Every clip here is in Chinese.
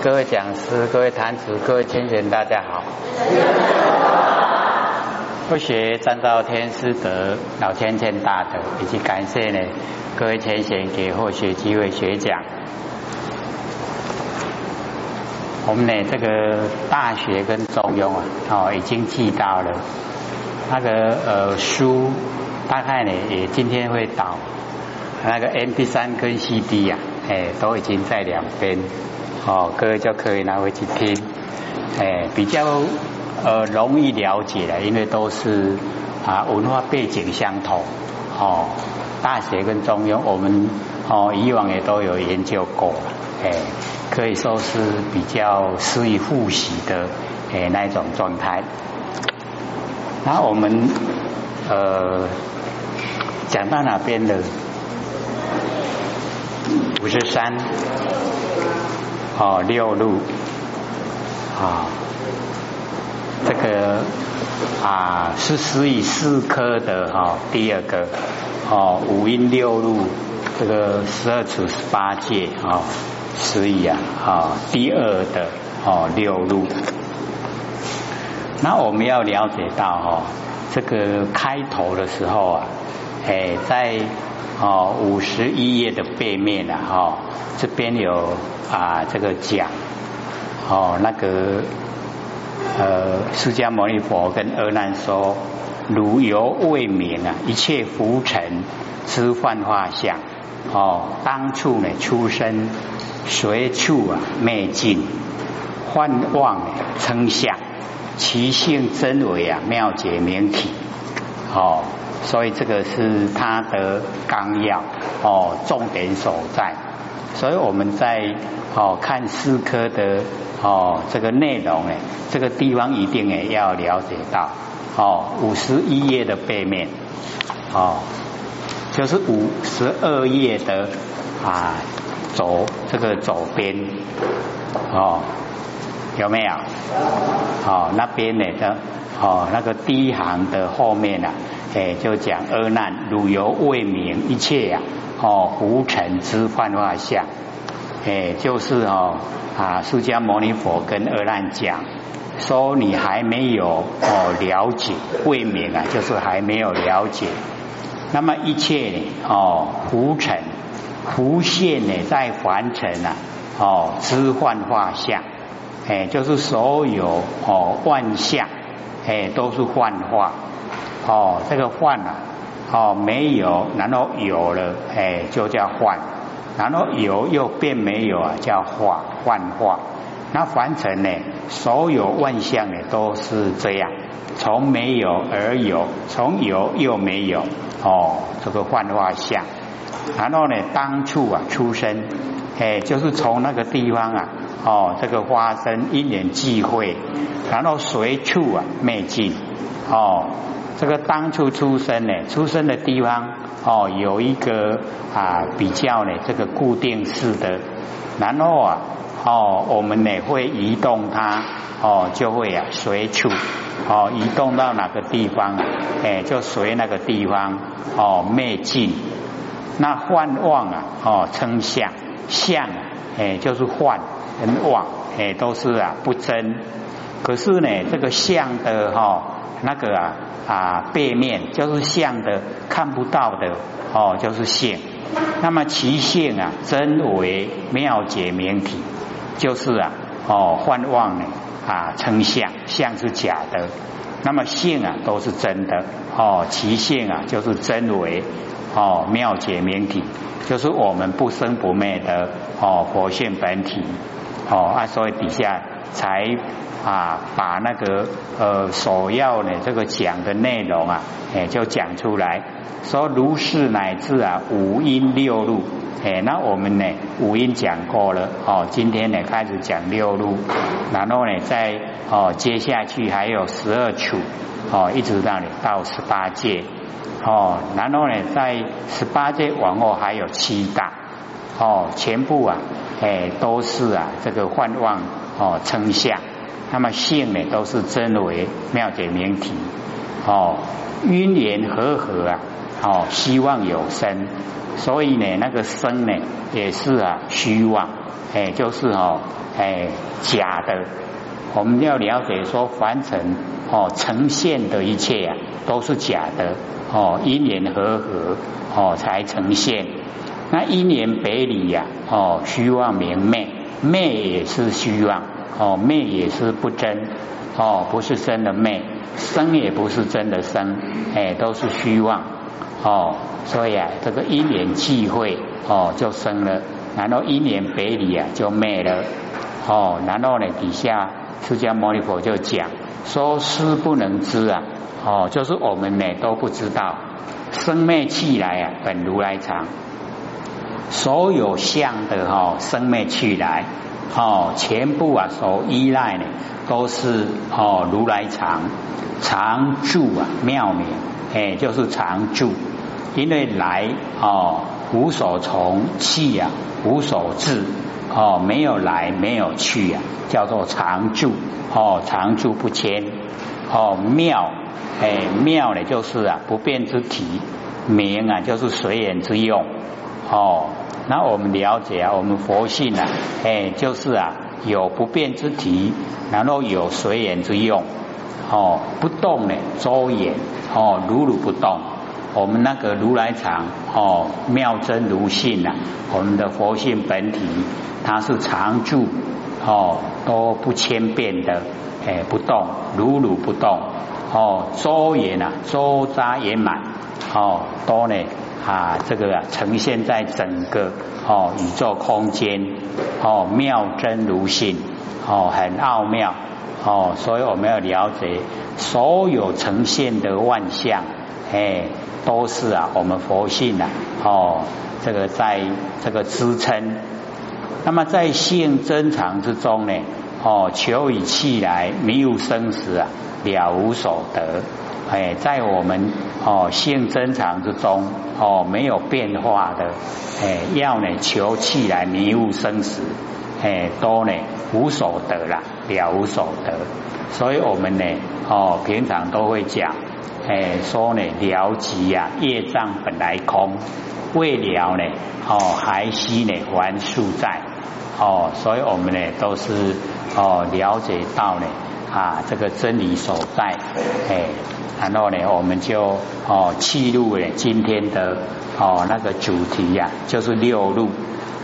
各位讲师、各位坛子、各位亲贤，大家好。不学占道天师德，老天天大德，以及感谢呢各位亲贤给获学机会学讲。我们呢这个大学跟中庸啊，哦已经记到了那个呃书，大概呢也今天会导那个 M P 三跟 C D 呀，哎都已经在两边。哦，各位就可以拿回去听，哎，比较呃容易了解的，因为都是啊文化背景相同，哦，大学跟中庸，我们哦以往也都有研究过，哎，可以说是比较适宜复习的哎那一种状态。那我们呃讲到哪边的五十三。哦，六路啊，这个啊是十以四科的哈，第二个哦五音六路，这个十二处十八界啊，十以啊啊第二的哦六路。那我们要了解到哈，这个开头的时候啊，哎在。哦，五十一页的背面啊，哈，这边有啊，这个讲哦，那个呃，释迦牟尼佛跟阿难说，如犹未明啊，一切浮尘之幻化相，哦，当初呢出生，随处啊灭尽，幻妄称相，其性真伪啊，妙解明体，哦。所以这个是它的纲要哦，重点所在。所以我们在哦看四科的哦这个内容呢，这个地方一定也要了解到哦五十一页的背面哦，就是五十二页的啊左这个左边哦有没有？哦那边呢的哦那个第一行的后面呢？哎，就讲阿难，汝犹未明一切呀，哦，浮尘之幻化相，哎，就是哦啊，释迦牟尼佛跟阿难讲，说你还没有哦了解未明啊，就是还没有了解。那么一切呢，哦，浮尘浮现呢，在凡尘啊，哦，之幻化相，哎，就是所有哦万象，哎，都是幻化。哦，这个幻啊，哦没有，然后有了，哎，就叫幻，然后有又变没有啊，叫化幻化。那凡尘呢，所有万象呢都是这样，从没有而有，从有又没有，哦，这个幻化相。然后呢，当初啊出生，哎，就是从那个地方啊，哦，这个发生因缘际会，然后随处啊灭尽，哦。这个当初出生呢，出生的地方哦，有一个啊比较呢，这个固定式的，然后啊哦，我们呢会移动它哦，就会啊随处哦移动到哪个地方啊，哎就随那个地方哦灭尽。那幻妄啊哦称相相哎就是幻跟妄哎都是啊不真，可是呢这个相的哈那个啊。啊，背面就是相的，看不到的哦，就是性。那么其性啊，真为妙解明体，就是啊，哦，幻妄呢啊，称相，相是假的。那么性啊，都是真的哦，其性啊，就是真为哦，妙解明体，就是我们不生不灭的哦，佛性本体哦啊，所以底下才。啊，把那个呃首要的这个讲的内容啊，哎，就讲出来，说如是乃至啊五音六路，哎，那我们呢五音讲过了，哦，今天呢开始讲六路，然后呢再哦接下去还有十二处，哦，一直到你到十八界，哦，然后呢在十八界往后还有七大，哦，全部啊，哎，都是啊这个幻妄哦称相。那么性呢，都是真为妙解明体哦，因缘和合啊，哦，希望有生，所以呢，那个生呢也是啊虚妄，哎，就是哦，哎假的。我们要了解说，凡尘哦呈现的一切啊都是假的哦，因缘和合哦才呈现。那因缘北里呀哦虚妄明昧，灭也是虚妄哦，灭也是不真哦，不是真的灭，生也不是真的生，哎，都是虚妄哦。所以啊，这个因缘际会哦就生了，然后因缘北里啊就灭了哦，然后呢底下。释迦牟尼佛就讲说：“师不能知啊，哦，就是我们呢都不知道，生灭气来啊，本如来藏。所有相的哈，生灭去来，哦，全部啊所依赖呢，都是哦如来藏常住啊，妙明，哎，就是常住，因为来哦无所从，去啊无所至。”哦，没有来，没有去呀，叫做常住。哦，常住不迁。哦，妙，哎，妙呢，就是啊，不变之体。明啊，就是随缘之用。哦，那我们了解啊，我们佛性啊，哎，就是啊，有不变之体，然后有随缘之用。哦，不动呢，周延。哦，如如不动。我们那个如来藏哦，妙真如性呐，我们的佛性本体，它是常住哦，都不千变的，哎，不动，如如不动哦，周延呐，周匝圆满哦，都呢啊，这个啊呈现在整个哦宇宙空间哦，妙真如性哦，很奥妙哦，所以我们要了解所有呈现的万象，哎。都是啊，我们佛性啊，哦，这个在这个支撑。那么在性真常之中呢，哦，求以气来迷无生死啊，了无所得。哎，在我们哦性真常之中，哦没有变化的，哎，要呢求气来迷无生死，哎，都呢无所得了，了无所得。所以我们呢，哦，平常都会讲。哎，说呢，了即呀，业障本来空，未了呢，哦，还需呢，还数在，哦，所以我们呢，都是哦，了解到呢，啊，这个真理所在，哎，然后呢，我们就哦，记录了今天的哦那个主题呀，就是六路，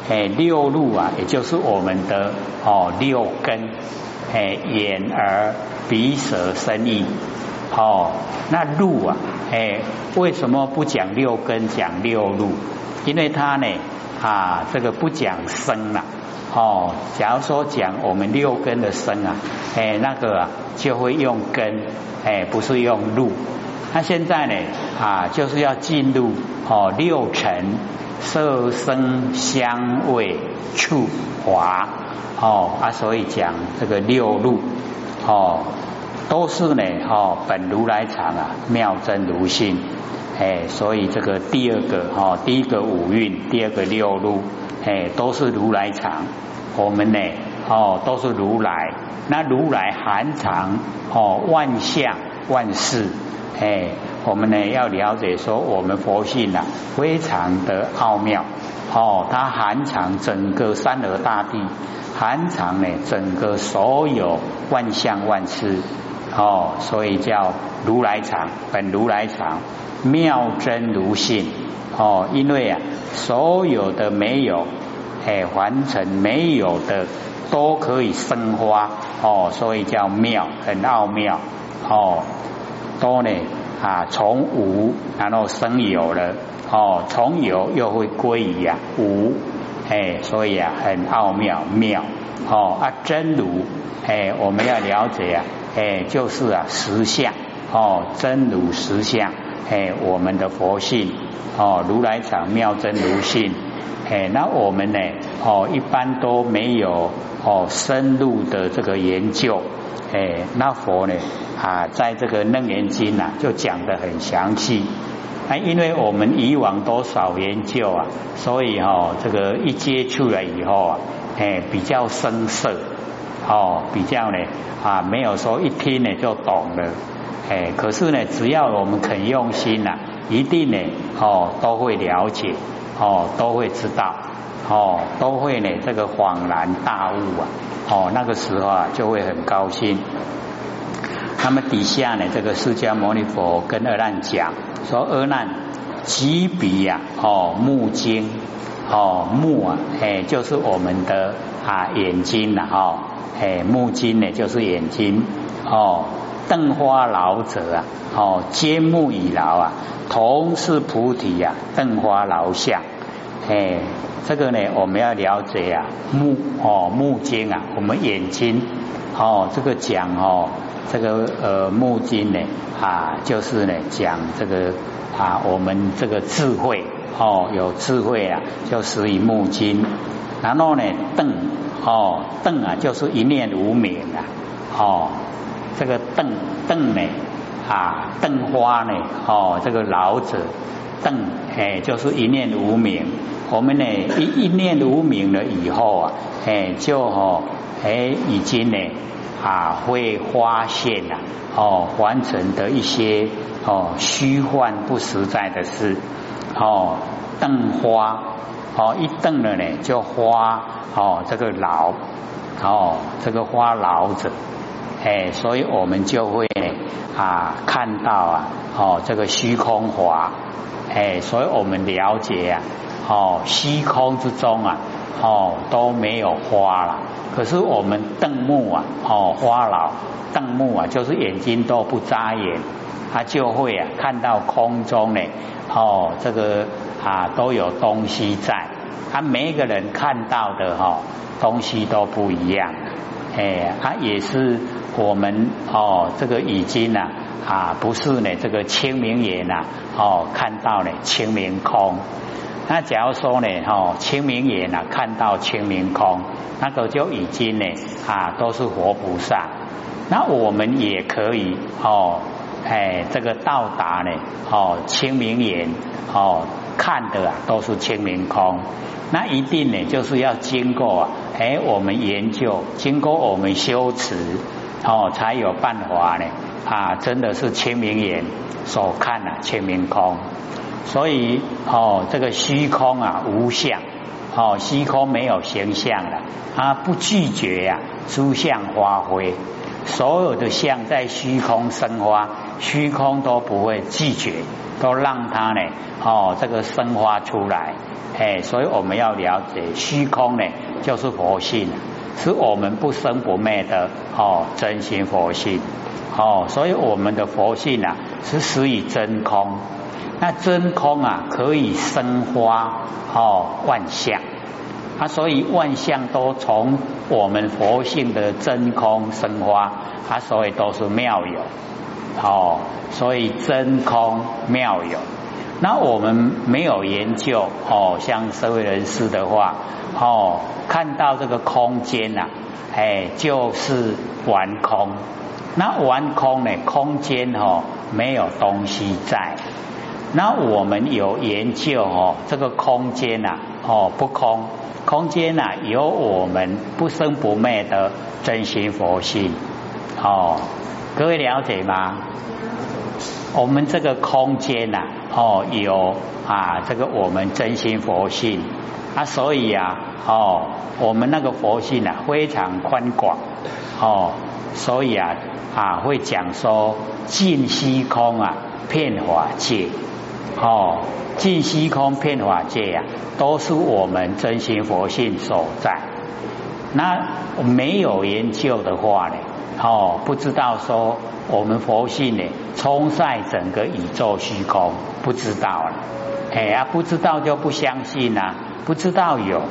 哎，六路啊，也就是我们的哦六根，哎，眼耳鼻舌身意。哦，那路啊，哎，为什么不讲六根，讲六路？因为它呢，啊，这个不讲生了。哦，假如说讲我们六根的生啊，哎，那个啊，就会用根，哎，不是用路。那现在呢，啊，就是要进入哦六尘，色声香味触法，哦啊，所以讲这个六路，哦。都是呢，哈，本如来藏啊，妙真如性，哎，所以这个第二个哈，第一个五蕴，第二个六路，哎，都是如来藏。我们呢，哦，都是如来。那如来含藏哦，万象万事，哎，我们呢要了解说，我们佛性啊，非常的奥妙。哦，它含藏整个三河大地，含藏呢整个所有万象万事。哦，所以叫如来藏，本如来藏，妙真如性。哦，因为啊，所有的没有，哎，凡尘没有的都可以生花。哦，所以叫妙，很奥妙。哦，都呢啊，从无然后生有了。哦，从有又会归于啊无。哎，所以啊，很奥妙妙。哦啊，真如，哎，我们要了解啊。哎，就是啊，实相哦，真如实相，哎，我们的佛性哦，如来藏妙真如性，哎，那我们呢哦，一般都没有哦深入的这个研究，哎，那佛呢啊，在这个楞严经呐，就讲的很详细，啊，因为我们以往都少研究啊，所以哈，这个一接触了以后啊，哎，比较生涩。哦，比较呢啊，没有说一听呢就懂了，哎，可是呢，只要我们肯用心呐，一定呢，哦，都会了解，哦，都会知道，哦，都会呢，这个恍然大悟啊，哦，那个时候啊，就会很高兴。那么底下呢，这个释迦牟尼佛跟阿难讲说：“阿难，即彼呀，哦，目睛，哦，目啊，哎，就是我们的啊眼睛呐，哦，哎，目睛呢，就是眼睛，哦。”邓花老者啊，哦，皆目已老啊，同是菩提呀，邓花老相，哎，这个呢，我们要了解啊，目哦，目睛啊，我们眼睛哦，这个讲哦，这个呃，目睛呢啊，就是呢讲这个啊，我们这个智慧哦，有智慧啊，就属于目睛，然后呢，瞪哦，瞪啊，就是一念无明啊，哦。这个瞪瞪呢啊瞪花呢哦这个老者瞪哎就是一念无明，我们呢一一念无明了以后啊哎就哦哎已经呢啊会发现了哦完成的一些哦虚幻不实在的事哦瞪花哦一瞪了呢就花哦这个老哦这个花老者。哎，所以我们就会啊看到啊，哦，这个虚空华，哎，所以我们了解啊，哦，虚空之中啊，哦都没有花了。可是我们瞪目啊，哦，花老瞪目啊，就是眼睛都不眨眼，他就会啊看到空中呢，哦，这个啊都有东西在，他每一个人看到的哈东西都不一样，哎，他也是。我们哦，这个已经呐啊，不是呢，这个清明眼呐哦，看到呢清明空。那假如说呢哦，清明眼呐看到清明空，那个就已经呢啊，都是活菩萨。那我们也可以哦，哎，这个到达呢哦，清明眼哦，看的啊都是清明空。那一定呢，就是要经过啊，哎，我们研究，经过我们修持。哦，才有办法呢啊！真的是清明眼所看啊，清明空。所以哦，这个虚空啊，无相哦，虚空没有形象了，它不拒绝呀，诸相发挥，所有的相在虚空生花，虚空都不会拒绝，都让它呢哦，这个生花出来。哎，所以我们要了解虚空呢，就是佛性。是我们不生不灭的哦，真心佛性哦，所以我们的佛性啊是始于真空。那真空啊可以生花哦万象啊，所以万象都从我们佛性的真空生花啊，所以都是妙有哦，所以真空妙有。那我们没有研究哦，像社会人士的话哦，看到这个空间呐，哎，就是玩空。那玩空呢，空间哦没有东西在。那我们有研究哦，这个空间呐哦不空，空间呐有我们不生不灭的真心佛性。哦，各位了解吗？我们这个空间呐，哦，有啊，这个我们真心佛性。啊，所以啊，哦，我们那个佛性啊非常宽广。哦，所以啊啊会讲说尽虚空啊，遍法界。哦，尽虚空遍法界呀，都是我们真心佛性所在。那没有研究的话呢，哦，不知道说。我们佛性呢，冲晒整个宇宙虚空，不知道了，哎呀，不知道就不相信呐，不知道有，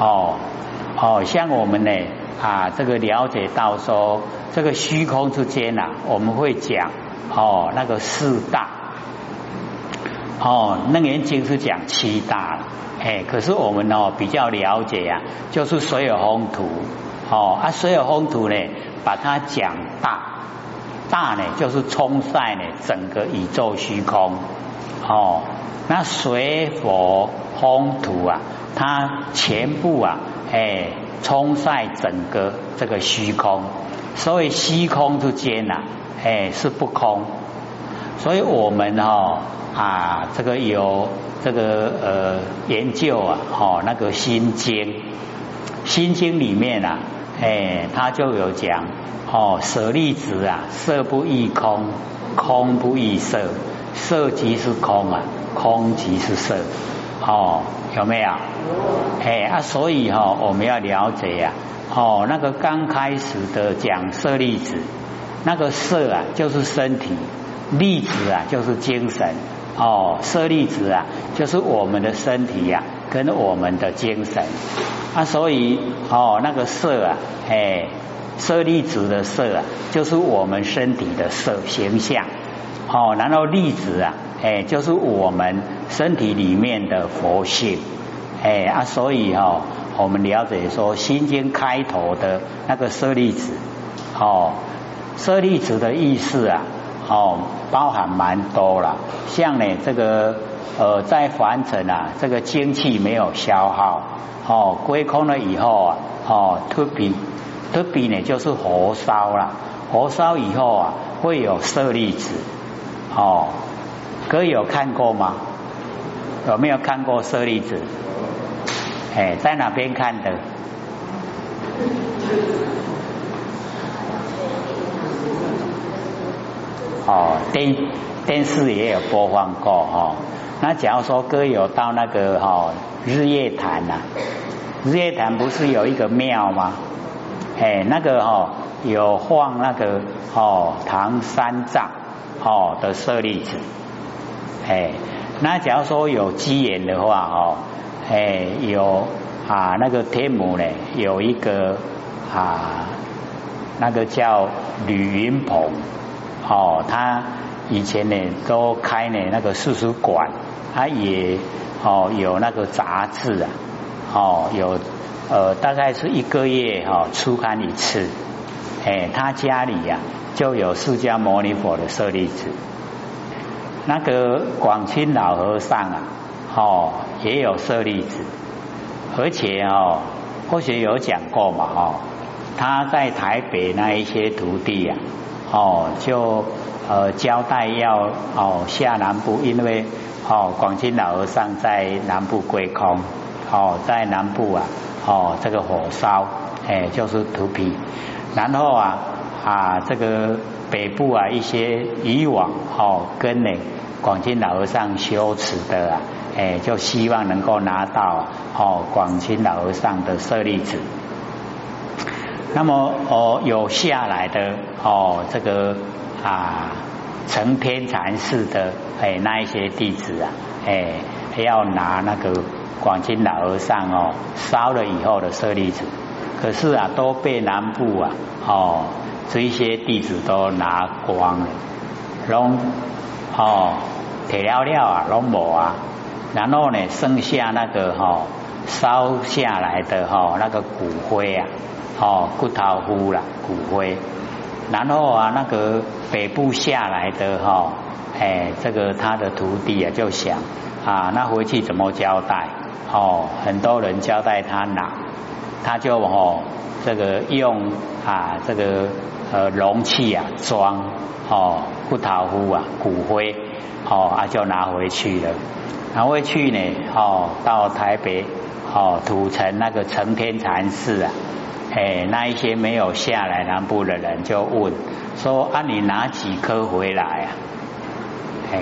哦哦，像我们呢啊，这个了解到说，这个虚空之间呐，我们会讲哦，那个四大，哦，楞严经是讲七大，哎，可是我们哦比较了解呀，就是水有风土，哦啊，水有风土呢，把它讲大。大呢，就是冲晒呢整个宇宙虚空哦。那水火风土啊，它全部啊，哎，冲晒整个这个虚空。所以虚空之间呐，哎是不空，所以我们哦啊这个有这个呃研究啊，哦那个心经，心经里面啊，哎他就有讲哦舍利子啊，色不异空，空不异色，色即是空啊，空即是色，哦有没有？哎啊，所以哈我们要了解呀。哦，那个刚开始的讲舍利子，那个色啊就是身体，粒子啊就是精神。哦，色粒子啊就是我们的身体呀，跟我们的精神。啊，所以哦那个色啊，哎，色粒子的色啊就是我们身体的色形象。哦，然后粒子啊，哎就是我们身体里面的佛性。哎啊，所以哈。我们了解说，《心经》开头的那个舍利子，哦，舍利子的意思啊，哦，包含蛮多了。像呢，这个呃，在凡尘啊，这个精气没有消耗，哦，归空了以后啊，哦，特别特别呢，就是火烧了，火烧以后啊，会有舍利子，哦，哥有看过吗？有没有看过舍利子？哎，在哪边看的？哦，电电视也有播放过哈。那假如说哥有到那个哈日月潭呐，日月潭不是有一个庙吗？哎，那个哈有放那个哦唐三藏哦的舍利子。哎，那假如说有机缘的话哦。哎，有啊，那个天母呢，有一个啊，那个叫吕云鹏，哦，他以前呢都开呢那个图书馆，他也哦有那个杂志啊，哦有呃大概是一个月哈出刊一次，哎，他家里呀就有释迦牟尼佛的舍利子，那个广清老和尚啊。哦，也有舍利子，而且哦，或许有讲过嘛，哦，他在台北那一些徒弟啊，哦，就呃交代要哦下南部，因为哦广清老和尚在南部归空，哦在南部啊，哦这个火烧，哎就是土皮，然后啊啊这个北部啊一些以往哦跟呢广清老和尚修持的啊。哎，就希望能够拿到哦，广清老和尚的舍利子。那么哦，有下来的哦，这个啊，成天禅寺的哎那一些弟子啊，哎要拿那个广清老和尚哦烧了以后的舍利子，可是啊都被南部啊哦这一些弟子都拿光了，拢哦铁了了啊，拢无啊。然后呢，剩下那个哈烧下来的哈那个骨灰啊，哦骨头糊了骨灰。然后啊，那个北部下来的哈，哎，这个他的徒弟啊就想啊，那回去怎么交代？哦，很多人交代他拿，他就哦这个用啊这个呃容器啊装哦骨头糊啊骨灰，哦啊就拿回去了。然后去呢，哦，到台北，哦，土城那个成天禅寺啊，哎，那一些没有下来南部的人就问说啊，你拿几颗回来啊？哎，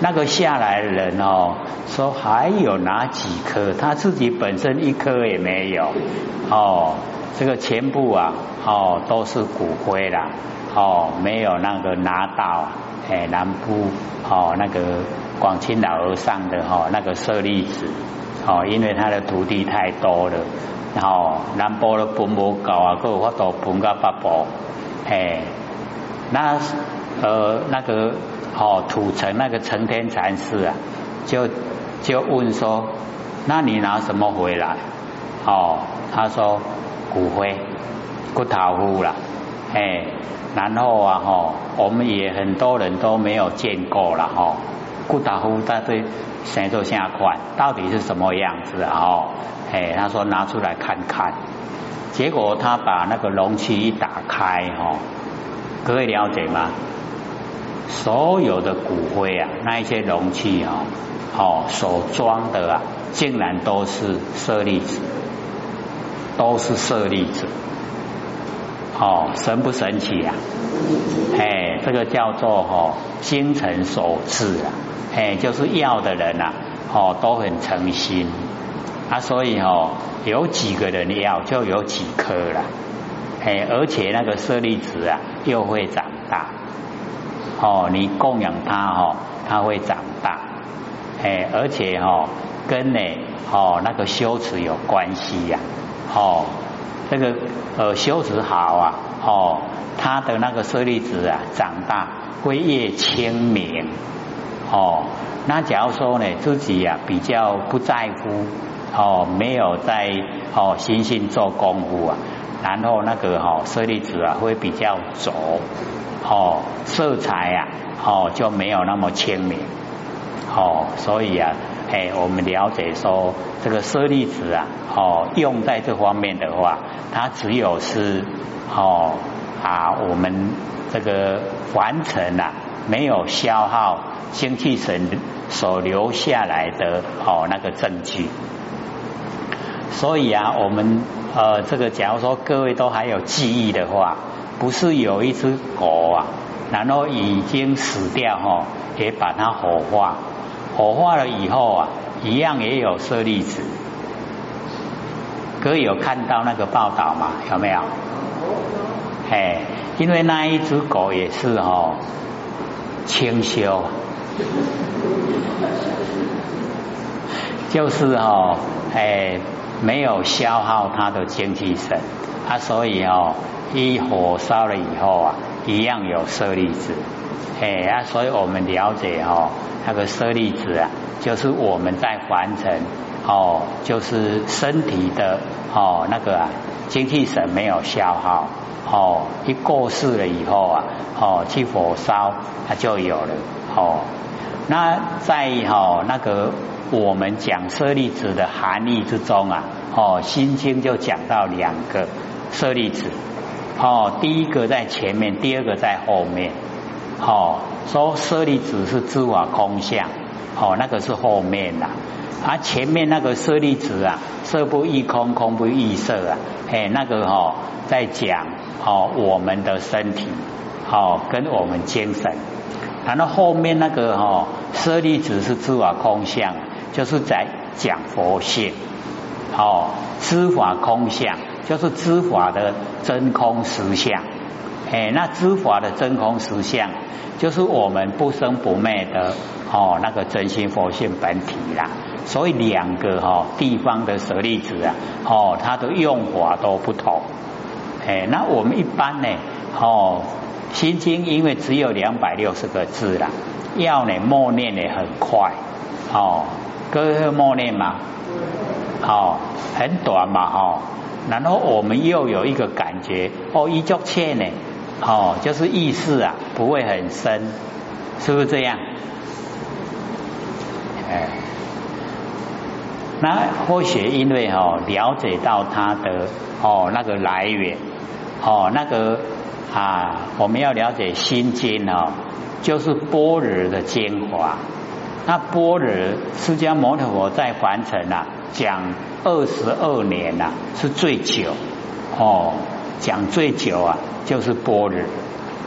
那个下来的人哦，说还有拿几颗，他自己本身一颗也没有，哦，这个全部啊，哦，都是骨灰啦，哦，没有那个拿到，哎，南部，哦，那个。广清老和尚的哈那个舍利子哦，因为他的徒弟太多了，然后南波的分不够啊，够法度分个八宝，哎，那呃那个哦土城那个成天禅师啊，就就问说，那你拿什么回来？哦，他说骨灰骨头糊了，哎，然后啊哈，我们也很多人都没有见过了哈。顾大夫在这先做下款，到底是什么样子啊？哦，哎，他说拿出来看看，结果他把那个容器一打开，哈，各位了解吗？所有的骨灰啊，那一些容器啊，哦，所装的啊，竟然都是舍利子，都是舍利子，哦，神不神奇啊？哎，这个叫做哦，精诚所至啊，哎，就是要的人呐，哦，都很诚心。啊，所以哦，有几个人要就有几颗了，哎，而且那个舍利子啊，又会长大。哦，你供养它哦，它会长大，哎，而且哦，跟呢哦那个修持有关系呀，哦，这个呃修持好啊，哦，它的那个舍利子啊长大会越清明，哦，那假如说呢自己呀比较不在乎，哦，没有在哦心性做功夫啊，然后那个哦舍利子啊会比较浊。哦，色彩呀，哦就没有那么清明，哦，所以啊，哎，我们了解说这个舍利子啊，哦，用在这方面的话，它只有是哦啊，我们这个完成了没有消耗精气神所留下来的哦那个证据，所以啊，我们呃这个假如说各位都还有记忆的话。不是有一只狗啊，然后已经死掉哈，也把它火化，火化了以后啊，一样也有舍利子。哥有看到那个报道吗？有没有？哎，因为那一只狗也是哦，清修，就是哦，哎，没有消耗它的精气神，啊，所以哦。一火烧了以后啊，一样有舍利子，哎啊，所以我们了解哦，那个舍利子啊，就是我们在完成哦，就是身体的哦那个啊精气神没有消耗哦，一过世了以后啊，哦去火烧它就有了哦。那在哈那个我们讲舍利子的含义之中啊，哦心经就讲到两个舍利子。哦，第一个在前面，第二个在后面。哦，说舍利子是知法空相，哦，那个是后面的。啊，前面那个舍利子啊，色不异空，空不异色啊，哎，那个哦，在讲哦我们的身体，哦跟我们精神。然后后面那个哦舍利子是知法空相，就是在讲佛性。哦，知法空相。就是知法的真空实相，哎，那知法的真空实相，就是我们不生不灭的哦，那个真心佛性本体啦。所以两个哈地方的舍利子啊，哦，它的用法都不同。哎，那我们一般呢，哦，心经因为只有两百六十个字啦，要呢默念呢很快，哦，各位会默念吗？哦，很短嘛，哦。然后我们又有一个感觉，哦，一作切呢，哦，就是意识啊，不会很深，是不是这样？哎，那或许因为哦，了解到它的哦那个来源，哦那个啊，我们要了解心经哦，就是般若的精华。那般若释迦牟尼佛在凡尘啊讲。二十二年呐，是最久哦。讲最久啊，就是般若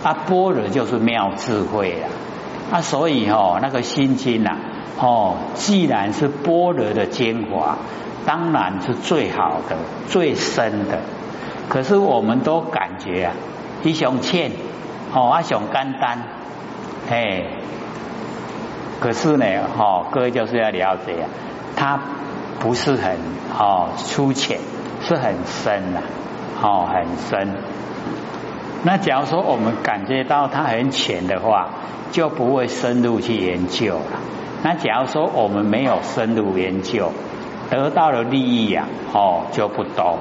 啊，般若就是妙智慧啊。啊，所以哦，那个心经呐，哦，既然是般若的精华，当然是最好的、最深的。可是我们都感觉啊，一雄欠哦，啊雄简单，哎，可是呢，哦，各位就是要了解啊，他。不是很哦粗浅，是很深呐，哦很深。那假如说我们感觉到它很浅的话，就不会深入去研究了。那假如说我们没有深入研究，得到的利益呀，哦就不多。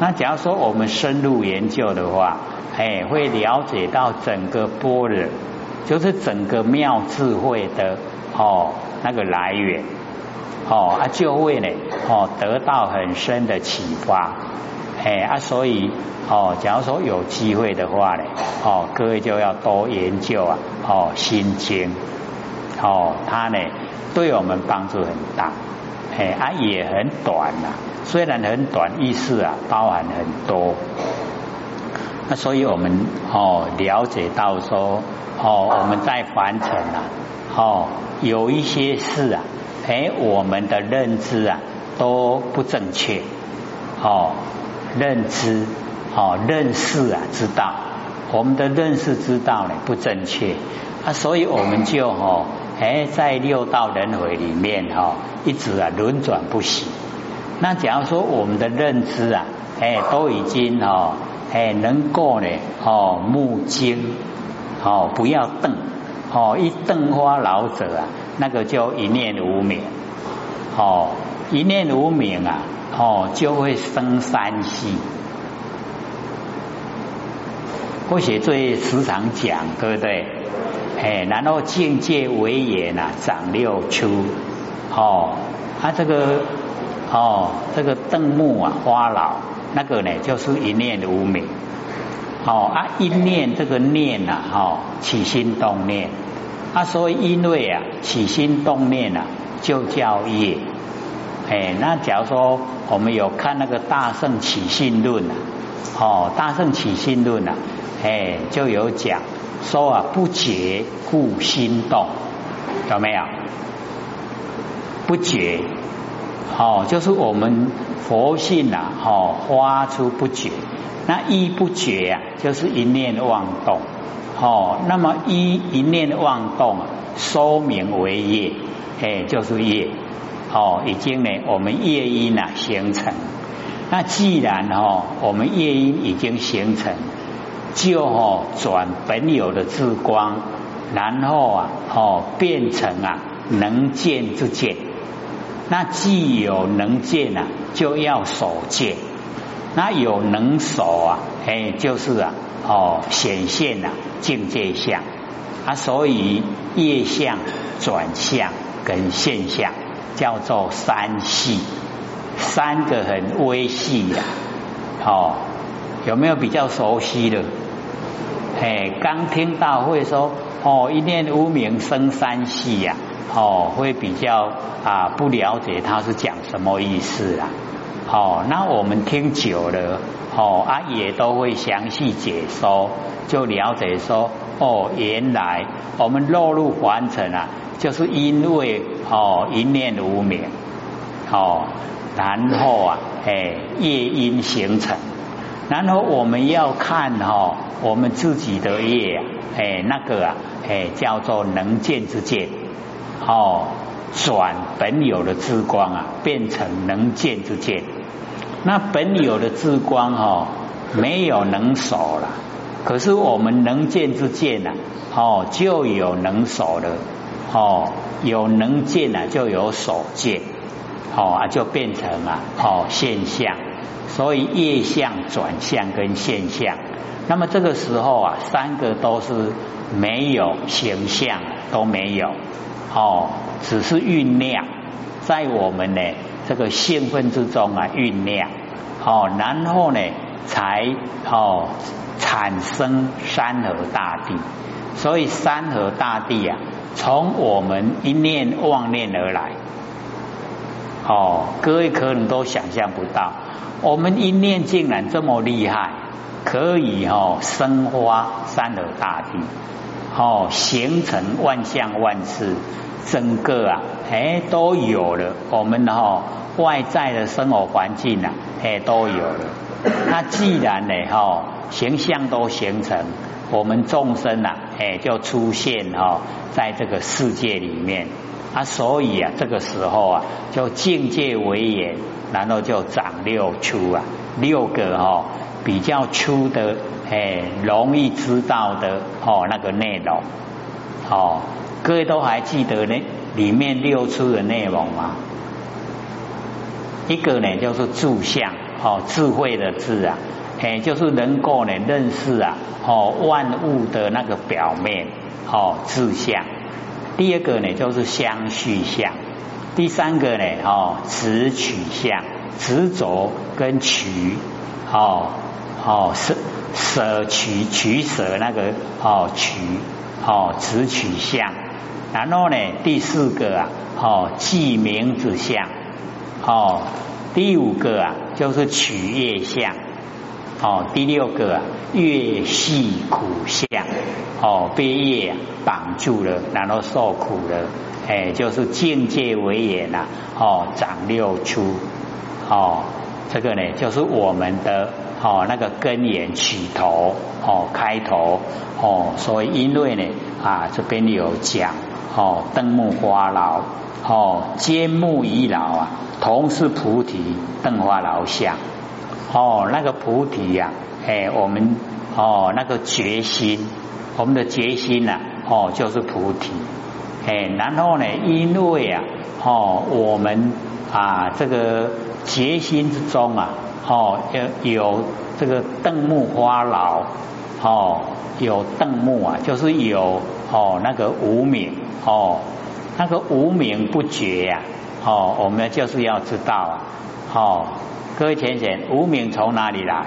那假如说我们深入研究的话，哎，会了解到整个般若，就是整个妙智慧的哦那个来源。哦，啊，就会呢，哦，得到很深的启发，哎啊，所以哦，假如说有机会的话呢，哦，各位就要多研究啊，哦，心经，哦，它呢对我们帮助很大，哎啊也很短呐，虽然很短，意思啊包含很多。那所以我们哦了解到说哦我们在凡尘啊哦有一些事啊哎我们的认知啊都不正确哦认知哦认识啊知道我们的认识知道呢不正确啊所以我们就哦哎在六道轮回里面哈一直啊轮转不息。那假如说我们的认知啊哎都已经哦。哎，能够呢？哦，目睛哦，不要瞪哦，一瞪花老者啊，那个叫一念无明哦，一念无明啊，哦，就会生三息。或许最时常讲，对不对？哎，然后境界为眼啊，长六出哦，他这个哦，这个瞪目啊，花老。那个呢，就是一念的无明，哦啊，一念这个念呐，哦，起心动念，啊，所以因为啊，起心动念啊，就叫业，哎，那假如说我们有看那个《大圣起心论》啊，哦，《大圣起心论》啊，哎，就有讲说啊，不觉故心动，有没有？不觉。哦，就是我们佛性呐，哦，发出不绝，那一不觉啊，就是一念妄动，哦，那么一一念妄动，说明为业，哎，就是业，哦，已经呢，我们业因啊形成，那既然哦，我们业因已经形成，就哦转本有的智光，然后啊，哦变成啊能见之见。那既有能见啊，就要守见；那有能守啊，哎，就是啊，哦，显现啊，境界相啊，所以业相、转向跟现象叫做三系，三个很微细的，哦，有没有比较熟悉的？哎，刚听到会说，哦，一念无名生三系呀。哦，会比较啊不了解他是讲什么意思啊？哦，那我们听久了，哦啊也都会详细解说，就了解说，哦原来我们落入凡尘啊，就是因为哦一念无明，哦然后啊哎业因形成，然后我们要看哈我们自己的业哎那个啊哎叫做能见之见。哦，转本有的智光啊，变成能见之见。那本有的智光哦，没有能守了。可是我们能见之见呢，哦，就有能守的。哦，有能见呢，就有守见。哦啊，就变成啊，哦现象。所以业相、转向跟现象，那么这个时候啊，三个都是没有形象，都没有。哦，只是酝酿在我们呢这个兴奋之中啊酝酿，哦，然后呢才哦产生山河大地，所以山河大地啊，从我们一念妄念而来，哦，各位可能都想象不到，我们一念竟然这么厉害，可以哦生花山河大地。哦，形成万象万事，整个啊，哎，都有了。我们哈外在的生活环境啊，哎，都有了。那既然呢，哈，形象都形成，我们众生啊，哎，就出现哈，在这个世界里面啊，所以啊，这个时候啊，就境界为眼，然后就长六出啊，六个哈，比较粗的。哎，容易知道的哦，那个内容哦，各位都还记得呢？里面六出的内容吗？一个呢，就是智相哦，智慧的智啊，哎，就是能够呢认识啊哦万物的那个表面哦智相。第二个呢，就是相续相。第三个呢，哦执取相，执着跟取。哦哦舍舍取取舍那个哦取哦只取相，然后呢第四个啊哦记名字相，哦第五个啊就是取业相，哦第六个啊越系苦相，哦被业绑住了，然后受苦了。哎，就是境界为也呐，哦，长六出，哦，这个呢，就是我们的哦那个根源起头，哦，开头，哦，所以因为呢，啊，这边有讲，哦，灯木花老，哦，尖木已老啊，同是菩提灯花老相，哦，那个菩提呀，哎，我们哦那个决心，我们的决心呐，哦，就是菩提。哎，然后呢？因为啊，哦，我们啊，这个决心之中啊，哦，有有这个邓木花老，哦，有邓木啊，就是有哦那个无名，哦，那个无名不绝呀，哦，我们就是要知道啊，哦，各位浅浅，无名从哪里来？